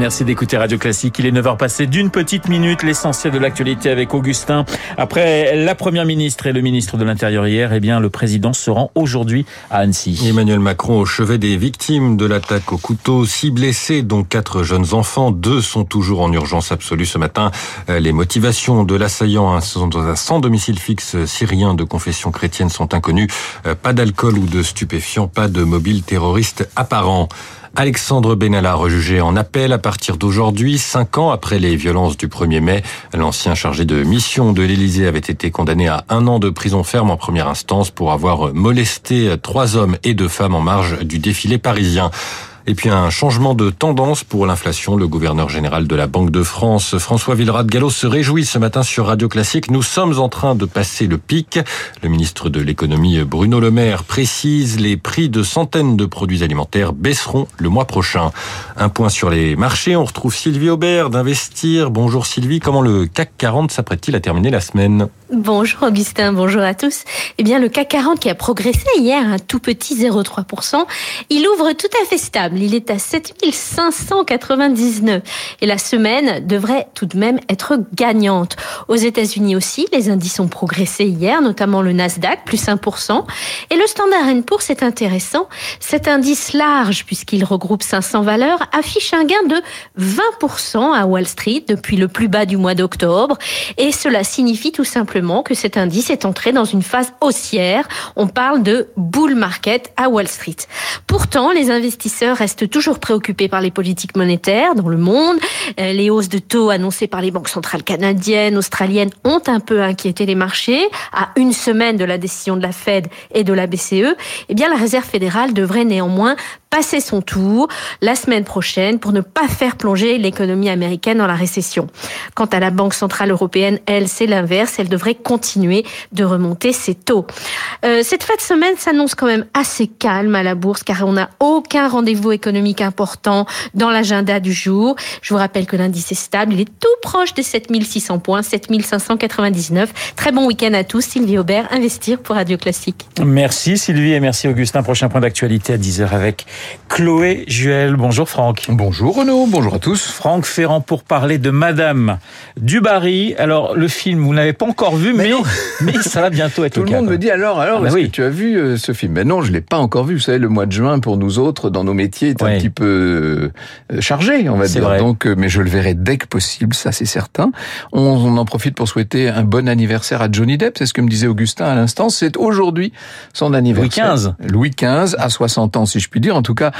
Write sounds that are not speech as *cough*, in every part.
Merci d'écouter Radio Classique. Il est 9h passé d'une petite minute. L'essentiel de l'actualité avec Augustin. Après la première ministre et le ministre de l'Intérieur hier, eh bien, le président se rend aujourd'hui à Annecy. Emmanuel Macron au chevet des victimes de l'attaque au couteau. Six blessés, dont quatre jeunes enfants. Deux sont toujours en urgence absolue ce matin. Les motivations de l'assaillant dans un sans domicile fixe syrien de confession chrétienne sont inconnues. Pas d'alcool ou de stupéfiants, pas de mobile terroriste apparent. Alexandre Benalla rejugé en appel à partir d'aujourd'hui, cinq ans après les violences du 1er mai. L'ancien chargé de mission de l'Élysée avait été condamné à un an de prison ferme en première instance pour avoir molesté trois hommes et deux femmes en marge du défilé parisien. Et puis un changement de tendance pour l'inflation. Le gouverneur général de la Banque de France, François Villerad Gallo, se réjouit ce matin sur Radio Classique. Nous sommes en train de passer le pic. Le ministre de l'économie, Bruno Le Maire, précise les prix de centaines de produits alimentaires baisseront le mois prochain. Un point sur les marchés. On retrouve Sylvie Aubert d'Investir. Bonjour Sylvie. Comment le CAC 40 s'apprête-t-il à terminer la semaine? Bonjour Augustin, bonjour à tous. Eh bien, le CAC 40 qui a progressé hier, un tout petit 0,3%, il ouvre tout à fait stable. Il est à 7599. Et la semaine devrait tout de même être gagnante. Aux États-Unis aussi, les indices ont progressé hier, notamment le Nasdaq, plus 1%. Et le Standard Poor's, c'est intéressant. Cet indice large, puisqu'il regroupe 500 valeurs, affiche un gain de 20% à Wall Street depuis le plus bas du mois d'octobre. Et cela signifie tout simplement que cet indice est entré dans une phase haussière. On parle de bull market à Wall Street. Pourtant, les investisseurs restent toujours préoccupés par les politiques monétaires dans le monde. Les hausses de taux annoncées par les banques centrales canadiennes, australiennes ont un peu inquiété les marchés. À une semaine de la décision de la Fed et de la BCE, eh bien, la Réserve fédérale devrait néanmoins passer son tour la semaine prochaine pour ne pas faire plonger l'économie américaine dans la récession. Quant à la Banque centrale européenne, elle, c'est l'inverse. Elle devrait continuer de remonter ses taux. Euh, cette fin de semaine s'annonce quand même assez calme à la bourse car on n'a aucun rendez-vous économique important dans l'agenda du jour. Je vous rappelle que l'indice est stable. Il est tout proche des 7600 points, 7599. Très bon week-end à tous. Sylvie Aubert, Investir pour Radio Classique. Merci Sylvie et merci Augustin. Prochain point d'actualité à 10h avec Chloé Juel. Bonjour Franck. Bonjour Renaud, bonjour à tous. Franck Ferrand pour parler de Madame Dubarry. Alors le film, vous n'avez pas encore vu, mais, mais, *laughs* ça va bientôt être Tout le, monde me dit alors, alors, ah est-ce que tu as vu euh, ce film? Mais non, je l'ai pas encore vu. Vous savez, le mois de juin pour nous autres, dans nos métiers, est un petit peu euh, chargé, on va dire. Vrai. Donc, euh, mais je le verrai dès que possible, ça c'est certain. On, on, en profite pour souhaiter un bon anniversaire à Johnny Depp. C'est ce que me disait Augustin à l'instant. C'est aujourd'hui son anniversaire. Louis XV. Louis XV à 60 ans, si je puis dire. En tout cas,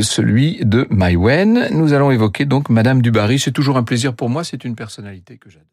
celui de Maïwen. Nous allons évoquer donc Madame Dubarry. C'est toujours un plaisir pour moi. C'est une personnalité que j'adore.